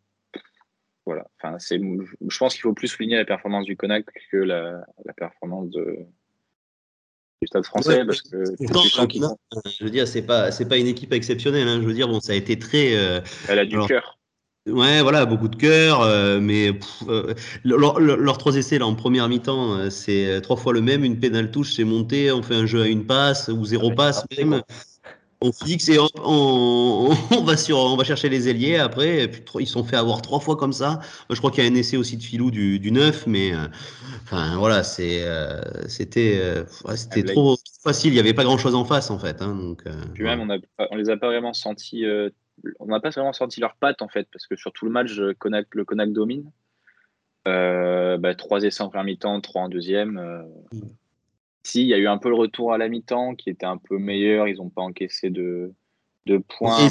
voilà. Enfin, c'est, je pense qu'il faut plus souligner la performance du Conac que la, la performance de, du Stade Français, parce que je veux dire, c'est pas, c'est pas une équipe exceptionnelle. Hein. Je veux dire, bon, ça a été très. Euh, Elle a du cœur. Ouais, voilà, beaucoup de cœur, euh, mais euh, leurs trois essais là en première mi-temps, c'est trois fois le même, une pénale touche, c'est monté, on fait un jeu à une passe ou zéro passe même on fixe et on, va sur, on va chercher les ailiers. Après, ils sont fait avoir trois fois comme ça. Je crois qu'il y a un essai aussi de Filou du, du 9, mais euh, enfin voilà, c'est, euh, c'était, euh, c'était trop facile. Il n'y avait pas grand chose en face en fait. Hein, donc, Puis même, on, a, on les a pas vraiment senti. on n'a pas vraiment senti leurs pattes en fait, parce que sur tout le match, le Konak domine. Bah, trois essais en première mi-temps, trois en deuxième. Mm. Si, il y a eu un peu le retour à la mi-temps qui était un peu meilleur. Ils n'ont pas encaissé de, de points.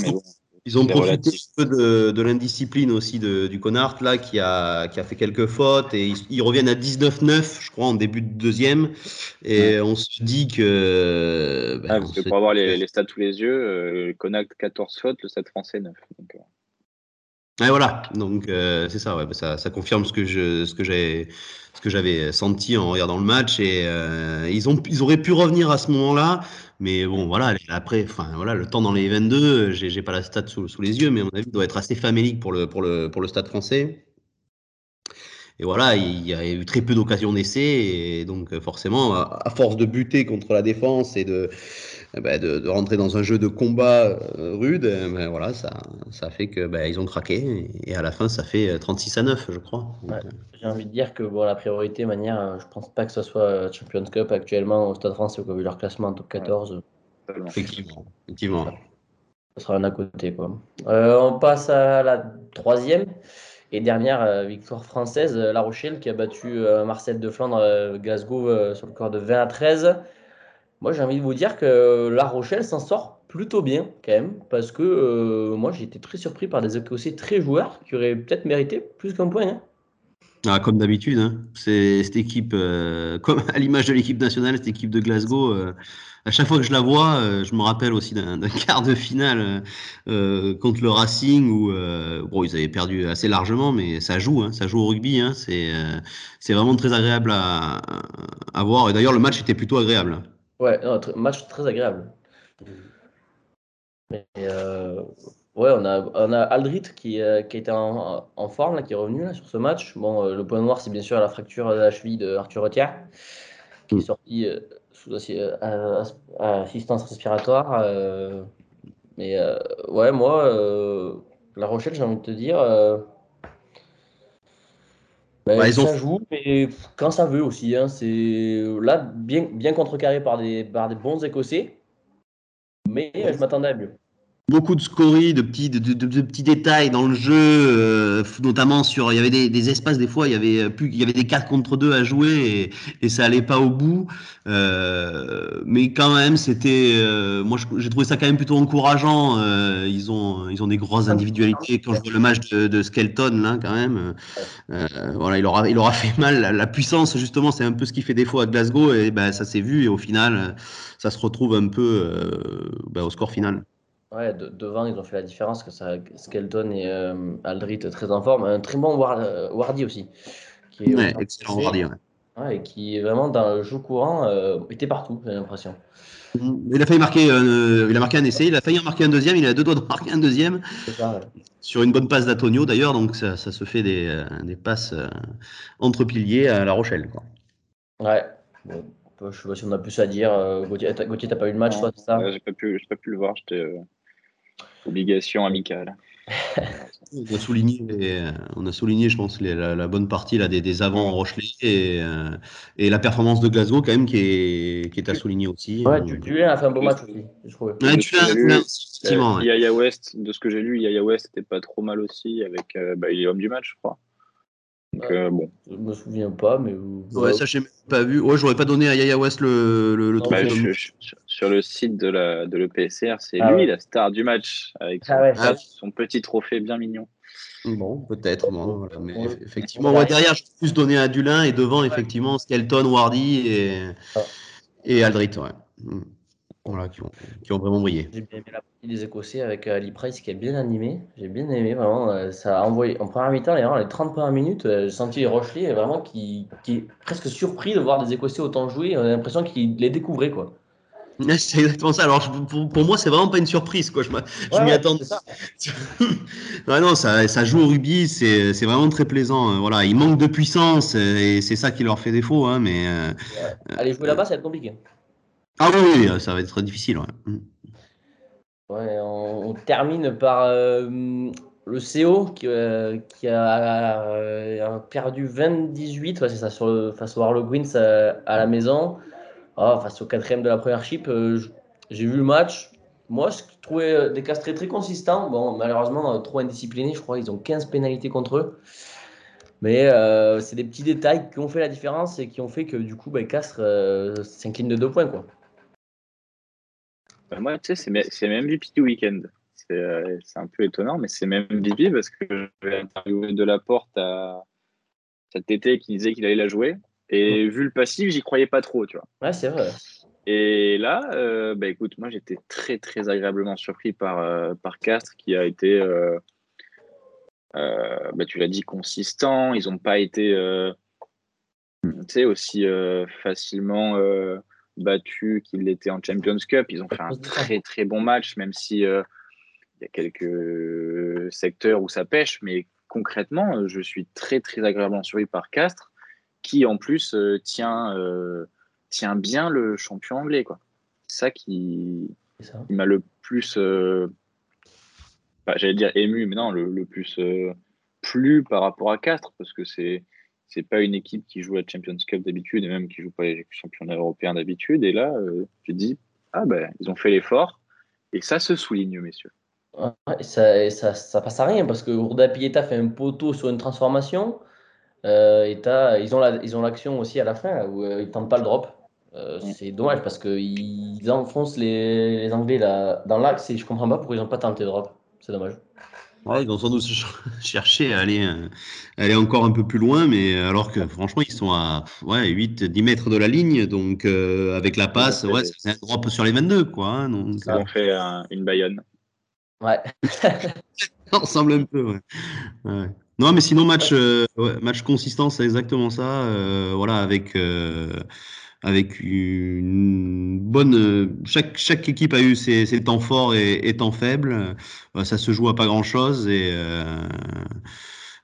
Ils, ont profité un peu de, l'indiscipline aussi de, du Connard, là, qui a, qui a fait quelques fautes. Et ils, reviennent à 19-9, je crois, en début de deuxième. Et on se dit que. Ben, parce que pour avoir les, les, stats tous les yeux, euh, le Connacht 14 fautes, le stade français 9. Donc, euh. Et voilà, donc euh, c'est ça, ouais, ça, confirme ce que je, ce que j'ai, ce que j'avais senti en regardant le match et euh, ils ont, ils auraient pu revenir à ce moment-là, mais bon voilà, après, enfin voilà, le temps dans les 22, j'ai, j'ai pas la stat sous, sous, les yeux, mais à mon avis, doit être assez famélique pour le, pour le, pour le Stade Français. Et voilà, il y a eu très peu d'occasions d'essai, et donc forcément, à force de buter contre la défense et de eh ben, de, rentrer dans un jeu de combat euh, rude, eh ben, voilà, ça, ça fait que ben, ils ont craqué et, à la fin ça fait 36 euh, à 9, je crois. Euh, j'ai envie de dire que bon, la priorité, manière, je pense pas que ce soit Champions Cup actuellement au Stade France, vu leur classement en top 14. Effectivement, effectivement. Ça sera un à côté. Quoi. on passe à la troisième Et dernière victoire française, La Rochelle qui a battu Marcel de Flandre, Glasgow sur le corps de 20 à 13. Moi, j'ai envie de vous dire que La Rochelle s'en sort plutôt bien quand même, parce que moi, j'ai été très surpris par des Écossais très joueurs qui auraient peut-être mérité plus qu'un point. Hein. Ah, comme d'habitude, hein. c'est cette équipe, euh, comme à l'image de l'équipe nationale, cette équipe de Glasgow. Euh, à chaque fois que je la vois, euh, je me rappelle aussi d'un quart de finale contre le Racing où ils avaient perdu assez largement, mais ça joue, hein, ça joue au rugby. C'est vraiment très agréable à voir. Et d'ailleurs, le match était plutôt agréable. Ouais, match très agréable. Mais Ouais, on a, on a Aldrit qui, euh, qui était en, en, forme, là, qui est revenu là, sur ce match. Bon, euh, le point noir, c'est bien sûr la fracture de la cheville de Arthur Retière, qui est mm. sorti euh, sous assistance respiratoire. mais ouais, moi, La Rochelle, j'ai envie de te dire, ben, ça joue, mais quand ça veut aussi. Hein, c'est là bien, bien contrecarré par des, par des bons Écossais, mais je m'attendais à mieux beaucoup de scories, de petits, de, de, petits détails dans le jeu, euh, notamment sur, il y avait des, des, espaces des fois, il y avait plus, il y avait des 4 contre 2 à jouer et, et ça allait pas au bout. Euh, mais quand même, c'était, euh, moi j'ai trouvé ça quand même plutôt encourageant. Euh, ils ont, ils ont des grosses individualités. Quand je vois le match de, de Skelton là, quand même, euh, voilà, il aura, il aura fait mal. La, puissance justement, c'est un peu ce qui fait défaut à Glasgow et ben ça s'est vu et au final, ça se retrouve un peu ben, au score final. Ouais, devant, ils ont fait la différence, que ça, Skelton et euh, Aldrit très en forme. Un très bon euh, Wardy aussi. Qui est ouais, excellent Wardy, ouais. Et qui est vraiment dans le jeu courant, euh, était partout, j'ai l'impression. Il a failli marquer, il a marqué un essai, il a failli en marquer un deuxième, il a deux doigts de marquer un deuxième. Ça, Sur une bonne passe d'Antonio d'ailleurs, donc ça, ça, se fait des, des passes entre piliers à La Rochelle. Quoi. Ouais. Bon, je sais pas si on a plus à dire. Gauthier, t'as pas eu le match, toi, c'est ça? J'ai pas, pu, pas pu le voir, j'étais Obligation amicale. on, a souligné on a souligné, je pense, la, bonne partie là, des, des avants Rochelet et, euh, et, la performance de Glasgow, quand même, qui est, qui est à souligner aussi. Ouais, Dulin a fait un beau match aussi, je trouve. Ouais, Yaya West, de ce que j'ai lu, Yaya West était pas trop mal aussi. Avec, euh, bah, il est homme du match, je crois. Donc, euh, bon. Je me souviens pas, mais. Ouais, ça, j'ai pas vu. Ouais, j'aurais pas donné à Yaya West le, le, bah, sur le site de, la, de l'EPSR, c'est ah lui la star du match, avec ah son, petit trophée bien mignon. Bon, peut-être. mais effectivement, moi, derrière, je peux plus donner à Dulin et devant, effectivement, Skelton, Wardy et, ah. et Aldrit. Ouais. Voilà, qui ont, qui ont vraiment brillé. J'ai bien aimé la partie des Écossais avec Ali Price qui est bien animé. J'ai bien aimé, vraiment. Euh, ça a envoyé en première mi-temps, les 30 premières minutes, euh, j'ai senti Rochelet vraiment qui, qui est presque surpris de voir des Écossais autant jouer. On a l'impression qu'il les découvrait, quoi. C'est exactement ça. Alors, pour, pour, moi, c'est vraiment pas une surprise. Quoi. Je, m'y attends. non, ça, ça, joue au rugby, c'est vraiment très plaisant. Voilà, il manque de puissance et c'est ça qui leur fait défaut. Hein, mais, euh, Allez jouer là-bas, ça va être compliqué. Ah oui, ça va être difficile. Ouais. Mm. on, termine par euh, le CO qui, euh, qui a, perdu 20-18 c'est ça, sur face au Harlequins à la maison. Ah, face au quatrième de la première chip, euh, j'ai vu le match. Moi, je trouvais euh, des Castres très consistants. Bon, malheureusement, euh, trop indisciplinés. Je crois qu'ils ont 15 pénalités contre eux. Mais c'est des petits détails qui ont fait la différence et qui ont fait que du coup, bah, Castres s'incline de deux points. Quoi. Moi, tu sais, c'est même MVP du week-end. C'est un peu étonnant, mais c'est même MVP parce que vais interviewer de la porte à cet été qui disait qu'il allait la jouer. Et vu le passif, j'y croyais pas trop, tu vois. Ouais, c'est vrai. Et là, euh, bah écoute, moi j'étais très très agréablement surpris par, euh, par Castres qui a été, euh, bah, tu l'as dit, consistant. Ils n'ont pas été aussi facilement battus qu'ils l'étaient en Champions Cup. Ils ont fait un très très bon match, même si il y a quelques secteurs où ça pêche. Mais concrètement, je suis très très agréablement surpris par Castres qui en plus euh, tient, euh, tient bien le champion anglais. Quoi. C'est ça qui, m'a le plus, euh, bah, j'allais dire ému, mais non, le, plus plu par rapport à Castres, parce que c'est c'est pas une équipe qui joue la Champions Cup d'habitude et même qui joue pas les championnats européens d'habitude. Et là, je dis, ah ben, ils ont fait l'effort et ça se souligne, messieurs. Ouais, ça, ça, ça passe à rien parce que Urda Pieta fait un poteau sur une transformation. euh, et t'as- ils ont la- ils ont l'action aussi à la fin où euh, ils tentent pas le drop. Euh, c'est dommage parce qu'ils enfoncent les, les Anglais là, dans l'axe et je comprends pas pourquoi ils ont pas tenté le drop. C'est dommage. Ouais, ils vont sans doute ch- chercher à aller, euh, aller encore un peu plus loin, mais alors que franchement, ils sont à ouais, 8-10 mètres de la ligne, donc euh, avec la passe, ouais, c'est un drop sur les 22, quoi. hein, donc, Ils ont fait un- une Bayonne. Ouais. Ça ressemble un peu, ouais. Ouais. Non, mais sinon, match, euh, ouais, match consistant, c'est exactement ça. euh, voilà, avec, euh, avec une bonne. chaque, chaque équipe a eu ses, ses temps forts et, et temps faibles. Euh, ça se joue à pas grand-chose. Et, euh,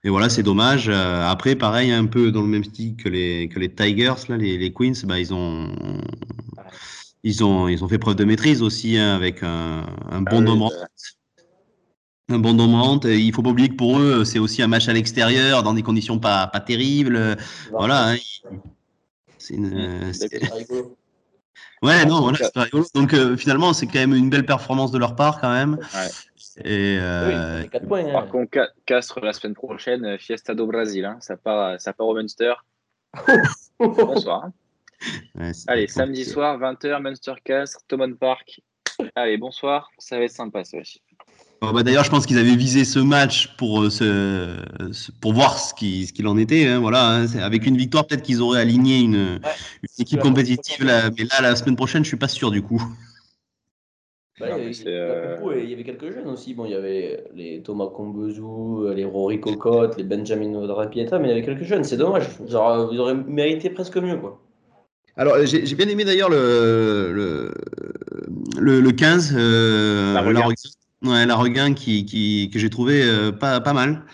et voilà, c'est dommage. Euh, Après, pareil, un peu dans le même style que les, que les Tigers, là, les, les Queens, bah, ils ont. Ils ont, ils ont fait preuve de maîtrise aussi hein, avec un, un bon Ah nombre bah, un bon nombre. Il faut pas oublier que pour eux, c'est aussi un match à l'extérieur, dans des conditions pas, pas terribles. Voilà. hein, c'est une, euh. Ouais, non, voilà, c'est pas rigolo. Donc euh, finalement, c'est quand même une belle performance de leur part quand même. Ouais. Et Oui, euh, 4 points. hein. Par contre, Ca- Castres la semaine prochaine, euh, Fiesta do Brasil. hein. Ça, part, ça part au Munster. Bonsoir. hein. ouais, Allez, samedi soir, 20h, Munster Castres, Thomond Park. Allez, bonsoir. Ça va être sympa, ça aussi. Bah, D'ailleurs, je pense qu'ils avaient visé ce match pour, euh, ce, ce- pour voir ce qu'il ce en était. hein, voilà, hein. Avec une victoire, peut-être qu'ils auraient aligné une, une équipe compétitive. Là, mais là, la semaine prochaine, je suis pas sûr du coup. Ouais, Non, il, mais y c'est, avait, euh, il y avait quelques jeunes aussi. Bon, il y avait les Thomas Combezou, les Rory Cocotte, les Benjamin Odrapieta, mais il y avait quelques jeunes. C'est dommage. Genre, vous aurez mérité presque mieux. Quoi. Alors, j'ai bien aimé d'ailleurs le, le, le, le 15, euh, La. Ouais, la Regain qui, qui, que j'ai trouvé euh, pas, pas mal.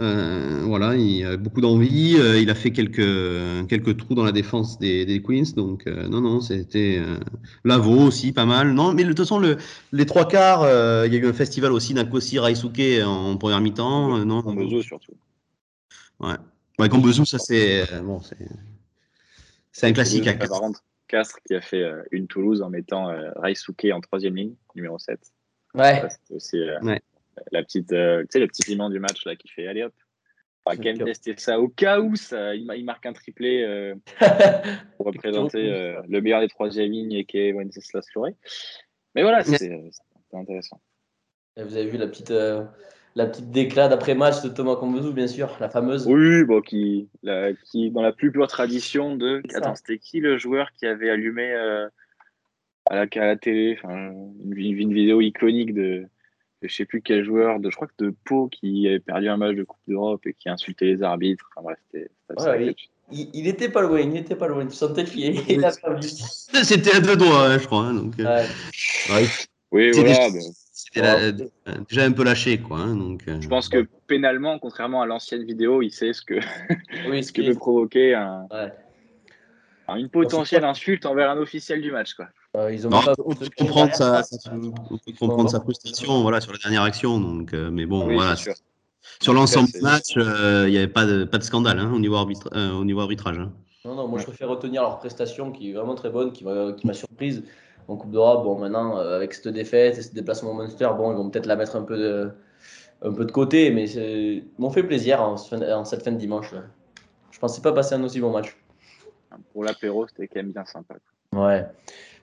Euh, voilà, il a beaucoup d'envie. euh, il a fait quelques, quelques trous dans la défense des, des Queens. Donc, non, non, c'était Lavo aussi, pas mal. Non, mais de toute façon, le, les trois quarts, il y a eu un festival aussi d'Akosi Raisuke en première mi-temps. non, surtout. Ouais. Ouais, Gambezou, ça c'est bon, c'est c'est un classique. À contre, Castres qui a fait une Toulouse en mettant Raisuke en troisième ligne, numéro 7. Ouais. Aussi euh, Ouais. la petite, euh, tu sais, le petit piment du match là qui fait allez hop. On va quand même tester ça au cas où ça, il, ma- il marque un triplé euh, pour représenter euh, le meilleur des troisième lignes et qui est Wenceslas Fleury. Mais voilà, c'est c'est intéressant. Et vous avez vu la petite, euh, la petite déclat d'après-match de Thomas Combezou, bien sûr, la fameuse. Oui, bon, qui, la- qui dans la plus pure tradition de. C'est. Attends, c'était qui le joueur qui avait allumé euh, à, la, à la télé une, une vidéo iconique de, de je sais plus quel joueur, de, je crois que de Pau qui avait perdu un match de Coupe d'Europe et qui insultait les arbitres. Enfin bref, c'était. c'était Ouais, assez oui. Il, il était pas loin, il était pas loin. Tu sentais qu'il perdu. C'était à deux doigts, hein, je crois. hein, donc, euh, Ouais. Oui, C'était- voilà. mais c'était la- euh, déjà un peu lâché, quoi. hein, donc, euh, je pense que pénalement, contrairement à l'ancienne vidéo, il sait ce que, Oui, ce que peut provoquer un, Ouais. un- une potentielle insulte envers un officiel du match. Quoi. Euh, ils ont Non, pas on peut comprendre sa, on peut comprendre sa frustration, voilà, sur la dernière action. Donc, euh, mais bon, Oui, voilà. Sur l'ensemble du match, euh, il n'y avait pas de, pas de scandale hein, au, niveau arbitra- euh, au niveau arbitrage. hein. Non, non, moi je préfère retenir leur prestation qui est vraiment très bonne, qui m'a qui m'a surprise en Coupe d'Europe. Bon, maintenant, euh, avec cette défaite et ce déplacement au Munster, bon, ils vont peut-être la mettre un peu de, un peu de côté, mais c'est- ils m'ont fait plaisir en cette fin de dimanche. là. Je pensais pas passer un aussi bon match. Pour l'apéro, c'était quand même bien sympa. Ouais.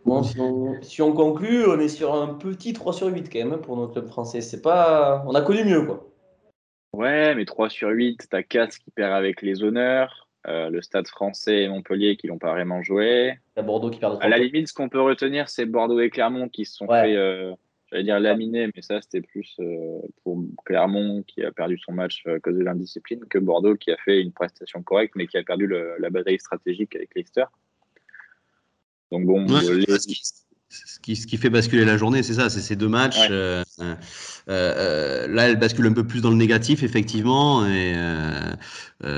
Bon, si on, si on conclut, on est sur un petit 3 sur 8 quand même hein, pour notre club français. C'est pas... On a connu mieux, quoi. Ouais, mais 3 sur 8, t'as 4 qui perd avec les honneurs, euh, le Stade français et Montpellier qui l'ont pas vraiment joué. A Bordeaux qui perd À la 3 limite, ce qu'on peut retenir, c'est Bordeaux et Clermont qui se sont Ouais. fait, euh, j'allais dire laminer, mais ça c'était plus euh, pour Clermont qui a perdu son match à cause de l'indiscipline que Bordeaux qui a fait une prestation correcte mais qui a perdu le- la bataille stratégique avec Leicester. Donc bon, Ouais, euh, les- ce, qui, ce qui- fait basculer la journée, c'est ça, c'est ces deux matchs. Ouais. euh, euh, euh, là, elle bascule un peu plus dans le négatif, effectivement, et,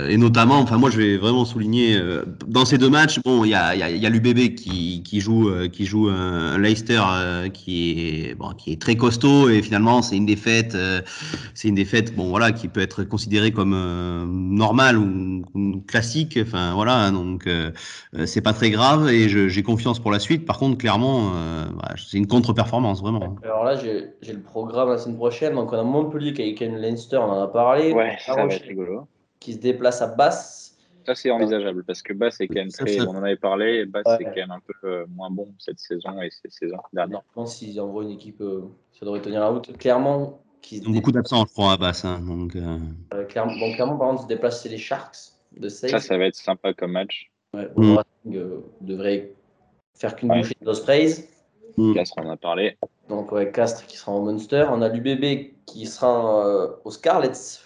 et notamment, enfin, moi, je vais vraiment souligner dans ces deux matchs. Bon, il y a, y a, y a l'UBB qui, qui joue, qui joue un, Leicester qui est, bon, qui est très costaud, et finalement, c'est une défaite, c'est une défaite, bon, voilà, qui peut être considérée comme normale ou, ou classique. Enfin, voilà, donc. c'est pas très grave et j'ai confiance pour la suite. Par contre, clairement, euh, bah, c'est une contre-performance, vraiment. Alors là, j'ai le programme la semaine prochaine. Donc, on a Montpellier qui a Ken Leinster, on en a parlé. Ouais, ça va être rigolo. qui se déplace à Basse. Ça, c'est envisageable parce que Bass est quand même très. On en avait parlé. Bass Ouais. est quand même un peu euh, moins bon cette saison et ces saisons dernières. Je pense s'ils envoient une équipe, euh, ça devrait tenir la route. Clermont, qui ont beaucoup d'absents, je crois, à Basse. hein, donc, euh, Euh, Clermont, bon, Clermont, par contre, se déplace chez les Sharks de Sale. Ça, ça va être sympa comme match. Ouais, Mm. le Racing euh, devrait faire qu'une Ouais. bouchée d'Ospreys. mm. Là, on en a parlé. Donc, ouais, Castres qui sera au Munster. On a l'UBB qui sera euh, aux Scarlets.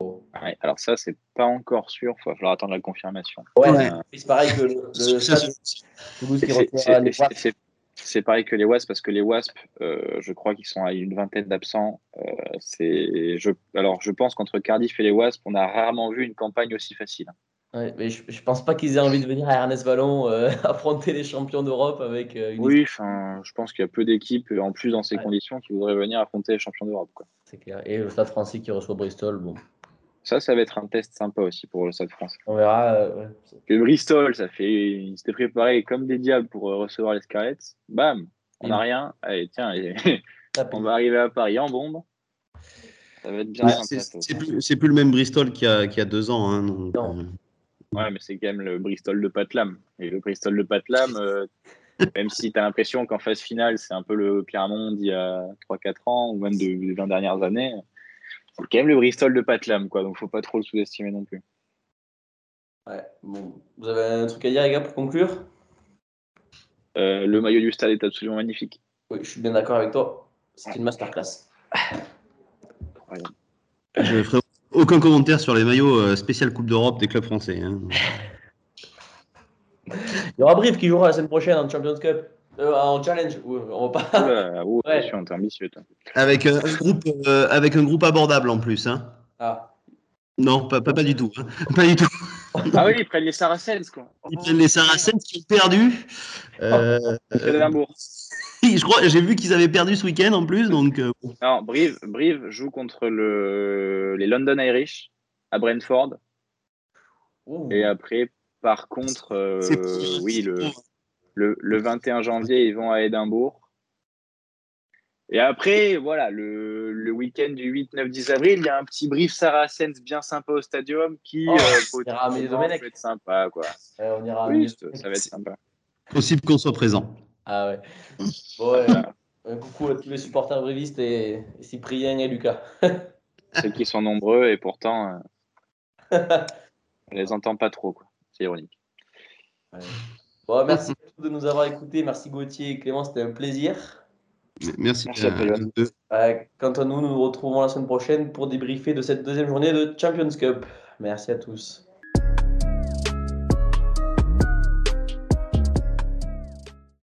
Ouais, alors ça, c'est pas encore sûr. Il va falloir attendre la confirmation. Ouais, Ouais. c'est pareil que le, le C'est- les pareil que Wasps parce que les Wasps, euh, je crois qu'ils sont à une vingtaine d'absents. Euh, c'est, je, alors, je pense qu'entre Cardiff et les Wasps, on a rarement vu une campagne aussi facile. Ouais, mais je, je pense pas qu'ils aient envie de venir à Ernest Vallon euh, affronter les champions d'Europe avec euh, une Oui, enfin, je pense qu'il y a peu d'équipes en plus dans ces Ouais. conditions qui voudraient venir affronter les champions d'Europe. quoi. C'est clair. Et le Stade français qui reçoit Bristol, bon, Ça, ça va être un test sympa aussi pour le Stade France. on verra. euh, ouais. Que Bristol, ça fait, ils s'étaient préparés comme des diables pour euh, recevoir les Scarlets. Bam, on n'a rien. Allez, tiens, allez, on va arriver à Paris en bombe. Ça va être bien c'est plus, c'est plus le même Bristol qu'il y a, qu'il y a deux ans. hein, donc, Non. Ouais, mais c'est quand même le Bristol de Patlam. Et le Bristol de Patlam, euh, même si tu as l'impression qu'en phase finale, c'est un peu le Clermont d'il y a 3-4 ans, ou même de- des 20 dernières années, c'est quand même le Bristol de Patlam, quoi. Donc faut pas trop le sous-estimer non plus. Ouais, bon. Vous avez un truc à dire, les gars, pour conclure? Euh, le maillot du stade est absolument magnifique. Oui, je suis bien d'accord avec toi. C'est une masterclass. je ferai aucun commentaire sur les maillots euh, spécial Coupe d'Europe des clubs français. hein. Il y aura Brive qui jouera la semaine prochaine en Champions Cup. Euh, en challenge. Ouais, On va pas. Oula, oh, Ouais. attention, t'es ambitieux, toi. Avec, euh, un groupe, euh, avec un groupe abordable en plus. Hein. Ah. Non, pas, pas, pas du tout. hein. Pas du tout. Ah oui, ils prennent les Saracens, quoi. Ils prennent les Saracens qui ont perdu. Euh, Édimbourg. Je crois, j'ai vu qu'ils avaient perdu ce week-end en plus, donc euh. Non, Brive, Brive joue contre le, les London Irish à Brentford. Ouh. Et après, par contre, euh, oui, le, petit. le, le 21 janvier, ils vont à Édimbourg. Et après, voilà, le, le week-end du 8, 9, 10 avril, il y a un petit brief Saracens bien sympa au stadium qui Oh, euh, Domenech. peut être sympa. Quoi. On ira. Oui, ça va être sympa. possible qu'on soit présent. Ah ouais. Bon, ouais. Un coucou à tous les supporters brivistes et, et Cyprien et Lucas. Ceux qui sont nombreux et pourtant, euh, on les entend pas trop. quoi. C'est ironique. Bon, merci à tous de nous avoir écoutés. Merci Gauthier et Clément, c'était un plaisir. Merci. Merci à. Euh, quant à nous, nous nous retrouvons la semaine prochaine pour débriefer de cette deuxième journée de Champions Cup. Merci à tous.